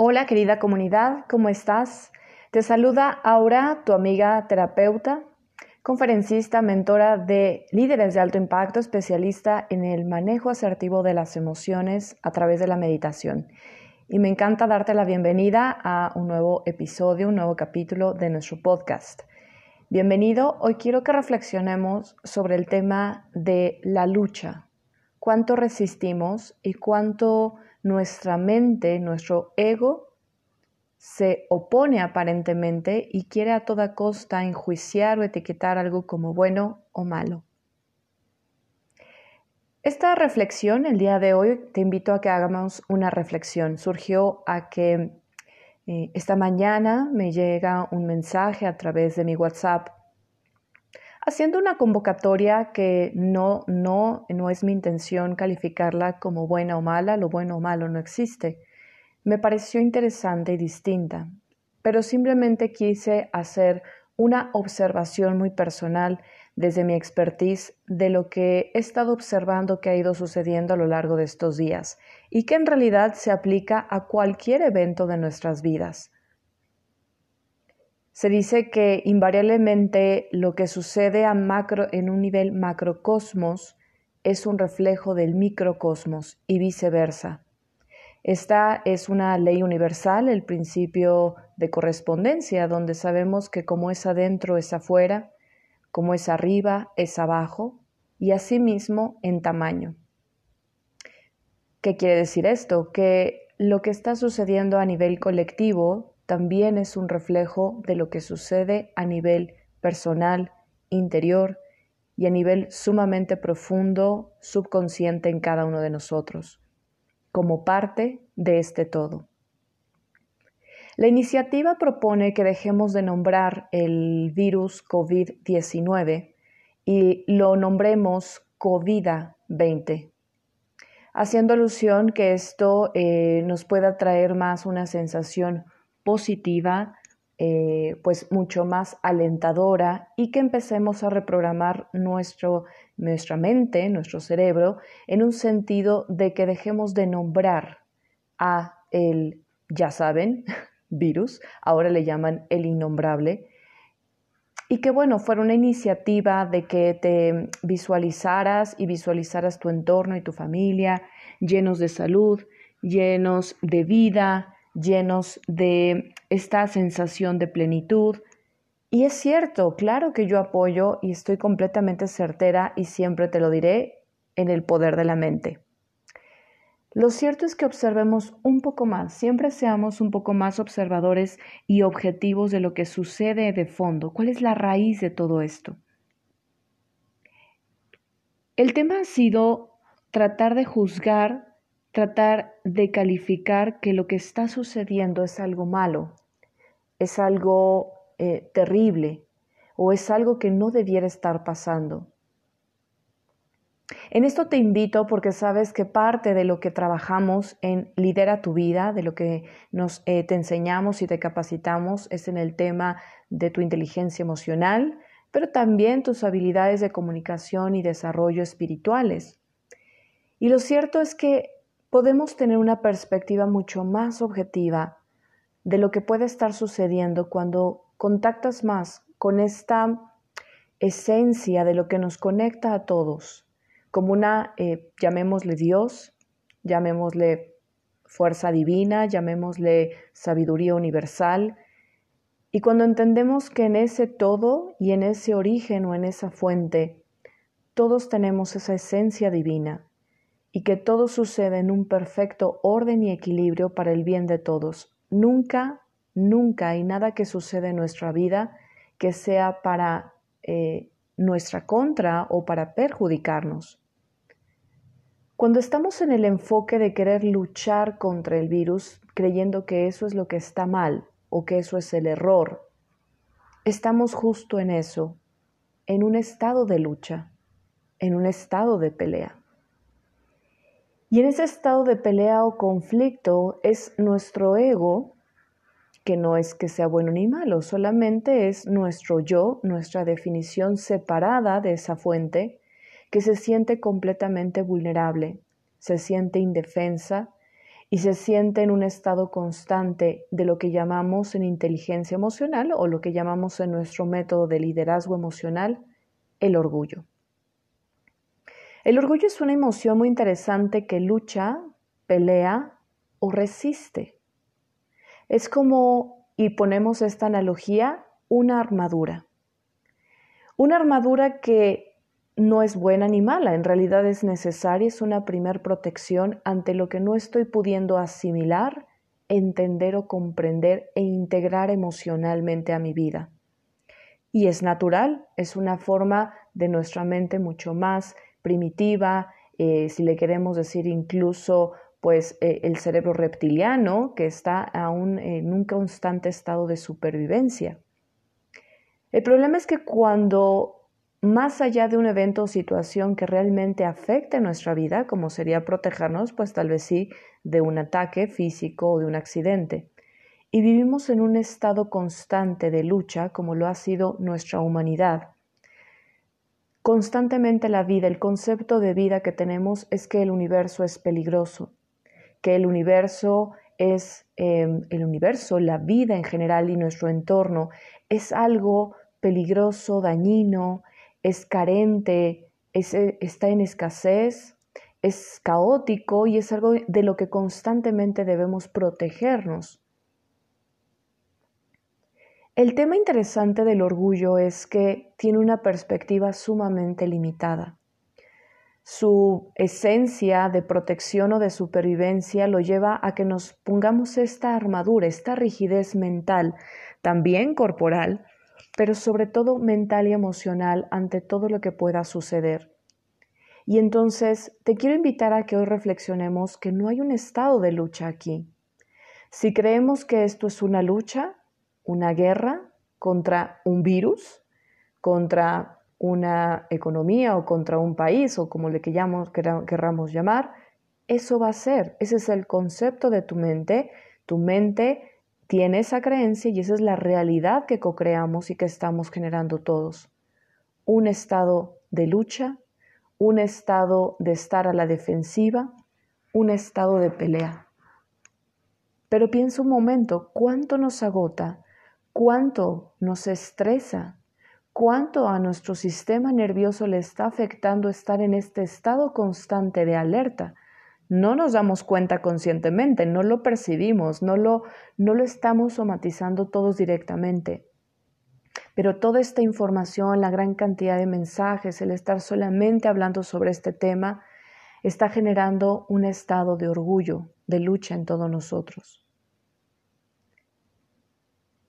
Hola querida comunidad, ¿cómo estás? Te saluda Aura, tu amiga terapeuta, conferencista, mentora de líderes de alto impacto, especialista en el manejo asertivo de las emociones a través de la meditación. Y me encanta darte la bienvenida a un nuevo episodio, un nuevo capítulo de nuestro podcast. Bienvenido, hoy quiero que reflexionemos sobre el tema de la lucha, cuánto resistimos y cuánto nuestra mente, nuestro ego, se opone aparentemente y quiere a toda costa enjuiciar o etiquetar algo como bueno o malo. Esta reflexión, el día de hoy, te invito a que hagamos una reflexión. Surgió a que eh, esta mañana me llega un mensaje a través de mi WhatsApp haciendo una convocatoria que no, no, no es mi intención calificarla como buena o mala, lo bueno o malo no existe. Me pareció interesante y distinta, pero simplemente quise hacer una observación muy personal desde mi expertise de lo que he estado observando que ha ido sucediendo a lo largo de estos días y que en realidad se aplica a cualquier evento de nuestras vidas. Se dice que invariablemente lo que sucede a macro, en un nivel macrocosmos es un reflejo del microcosmos y viceversa. Esta es una ley universal, el principio de correspondencia, donde sabemos que como es adentro es afuera, como es arriba es abajo y asimismo en tamaño. ¿Qué quiere decir esto? Que lo que está sucediendo a nivel colectivo también es un reflejo de lo que sucede a nivel personal, interior y a nivel sumamente profundo, subconsciente en cada uno de nosotros, como parte de este todo. La iniciativa propone que dejemos de nombrar el virus COVID-19 y lo nombremos COVID-20, haciendo alusión que esto eh, nos pueda traer más una sensación positiva, eh, pues mucho más alentadora y que empecemos a reprogramar nuestro, nuestra mente, nuestro cerebro, en un sentido de que dejemos de nombrar a el, ya saben, virus, ahora le llaman el innombrable, y que bueno, fuera una iniciativa de que te visualizaras y visualizaras tu entorno y tu familia llenos de salud, llenos de vida, llenos de esta sensación de plenitud. Y es cierto, claro que yo apoyo y estoy completamente certera y siempre te lo diré en el poder de la mente. Lo cierto es que observemos un poco más, siempre seamos un poco más observadores y objetivos de lo que sucede de fondo. ¿Cuál es la raíz de todo esto? El tema ha sido tratar de juzgar tratar de calificar que lo que está sucediendo es algo malo, es algo eh, terrible o es algo que no debiera estar pasando. En esto te invito porque sabes que parte de lo que trabajamos en Lidera tu vida, de lo que nos eh, te enseñamos y te capacitamos es en el tema de tu inteligencia emocional, pero también tus habilidades de comunicación y desarrollo espirituales. Y lo cierto es que podemos tener una perspectiva mucho más objetiva de lo que puede estar sucediendo cuando contactas más con esta esencia de lo que nos conecta a todos, como una, eh, llamémosle Dios, llamémosle fuerza divina, llamémosle sabiduría universal, y cuando entendemos que en ese todo y en ese origen o en esa fuente, todos tenemos esa esencia divina, y que todo sucede en un perfecto orden y equilibrio para el bien de todos. Nunca, nunca hay nada que sucede en nuestra vida que sea para eh, nuestra contra o para perjudicarnos. Cuando estamos en el enfoque de querer luchar contra el virus, creyendo que eso es lo que está mal o que eso es el error, estamos justo en eso, en un estado de lucha, en un estado de pelea. Y en ese estado de pelea o conflicto es nuestro ego, que no es que sea bueno ni malo, solamente es nuestro yo, nuestra definición separada de esa fuente, que se siente completamente vulnerable, se siente indefensa y se siente en un estado constante de lo que llamamos en inteligencia emocional o lo que llamamos en nuestro método de liderazgo emocional el orgullo. El orgullo es una emoción muy interesante que lucha, pelea o resiste. Es como, y ponemos esta analogía, una armadura. Una armadura que no es buena ni mala, en realidad es necesaria, es una primer protección ante lo que no estoy pudiendo asimilar, entender o comprender e integrar emocionalmente a mi vida. Y es natural, es una forma de nuestra mente mucho más primitiva, eh, si le queremos decir incluso pues eh, el cerebro reptiliano que está aún en un constante estado de supervivencia. El problema es que cuando más allá de un evento o situación que realmente afecte nuestra vida, como sería protegernos, pues tal vez sí, de un ataque físico o de un accidente. Y vivimos en un estado constante de lucha, como lo ha sido nuestra humanidad. Constantemente la vida, el concepto de vida que tenemos es que el universo es peligroso, que el universo es em, el universo, la vida en general y nuestro entorno es algo peligroso, dañino, es carente, eh, está en escasez, es caótico y es algo de lo que constantemente debemos protegernos. El tema interesante del orgullo es que tiene una perspectiva sumamente limitada. Su esencia de protección o de supervivencia lo lleva a que nos pongamos esta armadura, esta rigidez mental, también corporal, pero sobre todo mental y emocional ante todo lo que pueda suceder. Y entonces te quiero invitar a que hoy reflexionemos que no hay un estado de lucha aquí. Si creemos que esto es una lucha, una guerra contra un virus, contra una economía o contra un país o como le queramos llamar, eso va a ser, ese es el concepto de tu mente. Tu mente tiene esa creencia y esa es la realidad que co-creamos y que estamos generando todos. Un estado de lucha, un estado de estar a la defensiva, un estado de pelea. Pero piensa un momento, ¿cuánto nos agota? ¿Cuánto nos estresa? ¿Cuánto a nuestro sistema nervioso le está afectando estar en este estado constante de alerta? no nos damos cuenta conscientemente, no lo percibimos, no lo, no lo estamos somatizando todos directamente. Pero toda esta información, la gran cantidad de mensajes, el estar solamente hablando sobre este tema, está generando un estado de orgullo, de lucha en todos nosotros.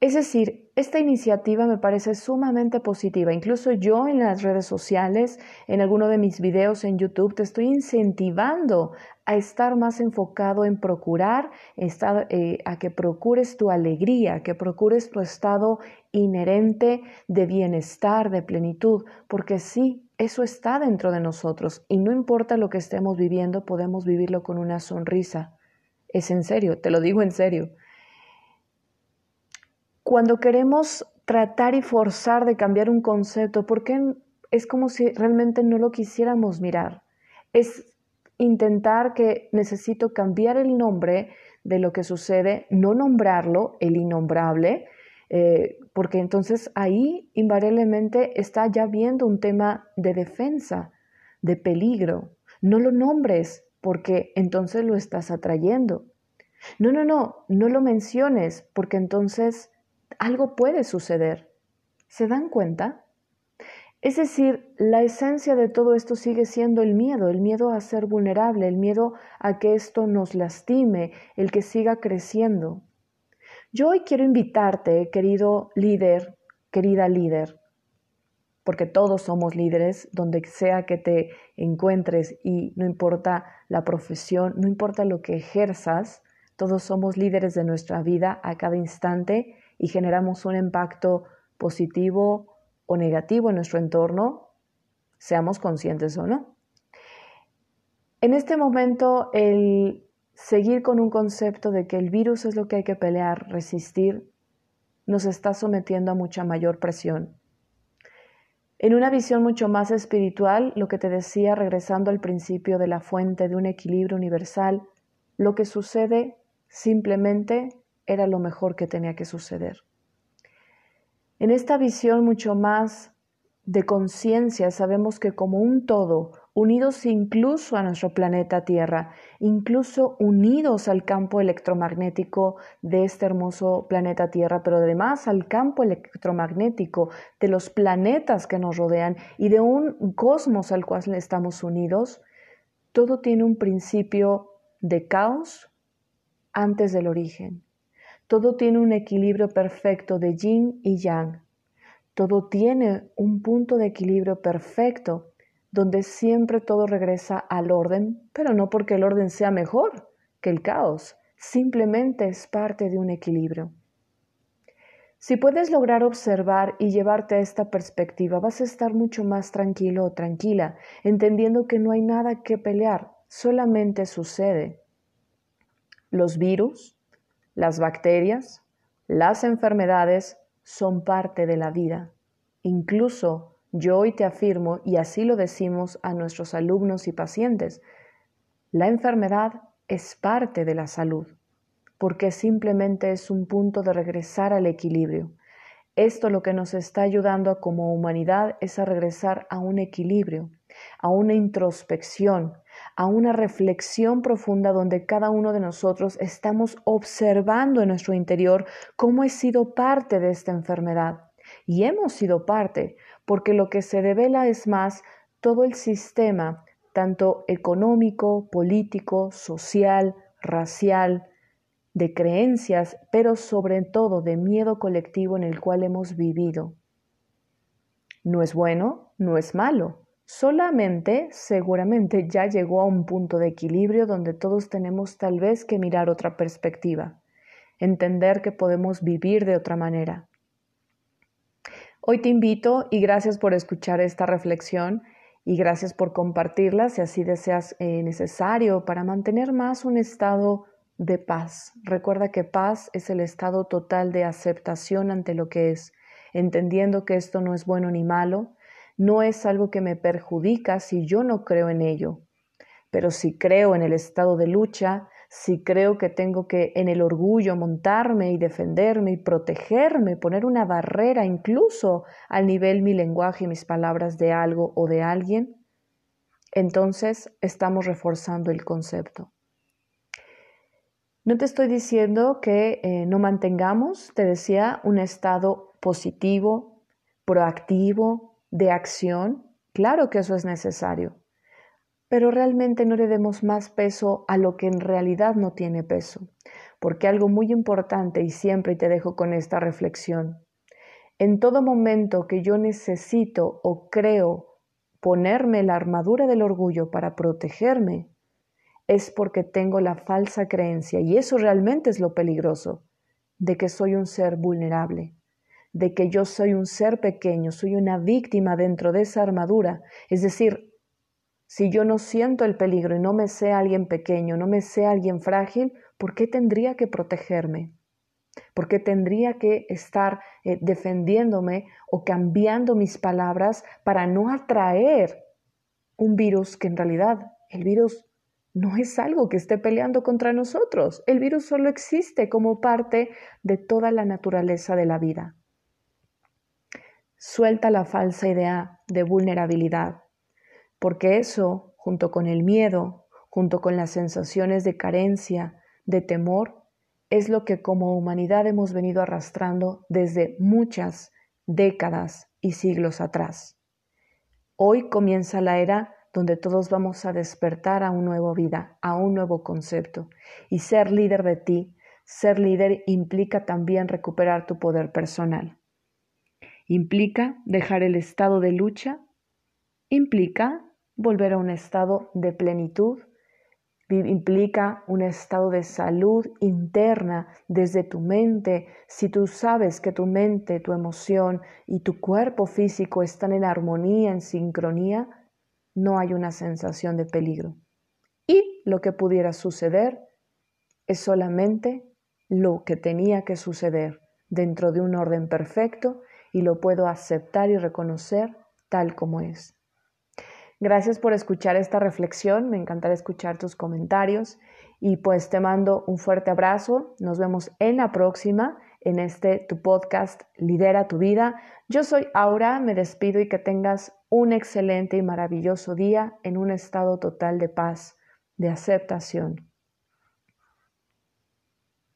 Es decir, esta iniciativa me parece sumamente positiva. Incluso yo en las redes sociales, en alguno de mis videos en YouTube, te estoy incentivando a estar más enfocado en procurar, eh, a que procures tu alegría, que procures tu estado inherente de bienestar, de plenitud, porque sí, eso está dentro de nosotros y no importa lo que estemos viviendo, podemos vivirlo con una sonrisa. Es en serio, te lo digo en serio. Cuando queremos tratar y forzar de cambiar un concepto, porque es como si realmente no lo quisiéramos mirar. Es intentar que necesito cambiar el nombre de lo que sucede, no nombrarlo, el innombrable, eh, porque entonces ahí invariablemente está ya viendo un tema de defensa, de peligro. No lo nombres, porque entonces lo estás atrayendo. No, no, no, no lo menciones, porque entonces algo puede suceder. ¿Se dan cuenta? Es decir, la esencia de todo esto sigue siendo el miedo, el miedo a ser vulnerable, el miedo a que esto nos lastime, el que siga creciendo. Yo hoy quiero invitarte, querido líder, querida líder, porque todos somos líderes, donde sea que te encuentres y no importa la profesión, no importa lo que ejerzas, todos somos líderes de nuestra vida a cada instante y generamos un impacto positivo o negativo en nuestro entorno, seamos conscientes o no. En este momento, el seguir con un concepto de que el virus es lo que hay que pelear, resistir, nos está sometiendo a mucha mayor presión. En una visión mucho más espiritual, lo que te decía regresando al principio de la fuente de un equilibrio universal, lo que sucede simplemente era lo mejor que tenía que suceder. En esta visión mucho más de conciencia sabemos que como un todo, unidos incluso a nuestro planeta Tierra, incluso unidos al campo electromagnético de este hermoso planeta Tierra, pero además al campo electromagnético de los planetas que nos rodean y de un cosmos al cual estamos unidos, todo tiene un principio de caos antes del origen. Todo tiene un equilibrio perfecto de yin y yang. Todo tiene un punto de equilibrio perfecto donde siempre todo regresa al orden, pero no porque el orden sea mejor que el caos, simplemente es parte de un equilibrio. Si puedes lograr observar y llevarte a esta perspectiva, vas a estar mucho más tranquilo o tranquila, entendiendo que no hay nada que pelear, solamente sucede. Los virus, las bacterias, las enfermedades son parte de la vida. Incluso yo hoy te afirmo, y así lo decimos a nuestros alumnos y pacientes, la enfermedad es parte de la salud, porque simplemente es un punto de regresar al equilibrio. Esto lo que nos está ayudando como humanidad es a regresar a un equilibrio, a una introspección, a una reflexión profunda donde cada uno de nosotros estamos observando en nuestro interior cómo he sido parte de esta enfermedad. Y hemos sido parte, porque lo que se revela es más todo el sistema, tanto económico, político, social, racial, de creencias, pero sobre todo de miedo colectivo en el cual hemos vivido. No es bueno, no es malo, solamente seguramente ya llegó a un punto de equilibrio donde todos tenemos tal vez que mirar otra perspectiva, entender que podemos vivir de otra manera. Hoy te invito y gracias por escuchar esta reflexión y gracias por compartirla si así deseas eh, necesario para mantener más un estado de paz. Recuerda que paz es el estado total de aceptación ante lo que es, entendiendo que esto no es bueno ni malo, no es algo que me perjudica si yo no creo en ello. Pero si creo en el estado de lucha, si creo que tengo que en el orgullo montarme y defenderme y protegerme, poner una barrera incluso al nivel mi lenguaje y mis palabras de algo o de alguien, entonces estamos reforzando el concepto. No te estoy diciendo que eh, no mantengamos, te decía, un estado positivo, proactivo, de acción. Claro que eso es necesario pero realmente no le demos más peso a lo que en realidad no tiene peso. Porque algo muy importante, y siempre te dejo con esta reflexión, en todo momento que yo necesito o creo ponerme la armadura del orgullo para protegerme, es porque tengo la falsa creencia, y eso realmente es lo peligroso, de que soy un ser vulnerable, de que yo soy un ser pequeño, soy una víctima dentro de esa armadura, es decir, si yo no siento el peligro y no me sé alguien pequeño, no me sé alguien frágil, ¿por qué tendría que protegerme? ¿Por qué tendría que estar eh, defendiéndome o cambiando mis palabras para no atraer un virus que en realidad el virus no es algo que esté peleando contra nosotros. El virus solo existe como parte de toda la naturaleza de la vida. Suelta la falsa idea de vulnerabilidad porque eso, junto con el miedo, junto con las sensaciones de carencia, de temor, es lo que como humanidad hemos venido arrastrando desde muchas décadas y siglos atrás. Hoy comienza la era donde todos vamos a despertar a una nueva vida, a un nuevo concepto. Y ser líder de ti, ser líder implica también recuperar tu poder personal. Implica dejar el estado de lucha, implica volver a un estado de plenitud. Implica un estado de salud interna desde tu mente. Si tú sabes que tu mente, tu emoción y tu cuerpo físico están en armonía, en sincronía, no hay una sensación de peligro. Y lo que pudiera suceder es solamente lo que tenía que suceder dentro de un orden perfecto y lo puedo aceptar y reconocer tal como es. Gracias por escuchar esta reflexión, me encantará escuchar tus comentarios Y pues te mando un fuerte abrazo. Nos vemos en la próxima, en este tu podcast Lidera tu vida. Yo soy Aura, me despido y que tengas un excelente y maravilloso día en un estado total de paz, de aceptación.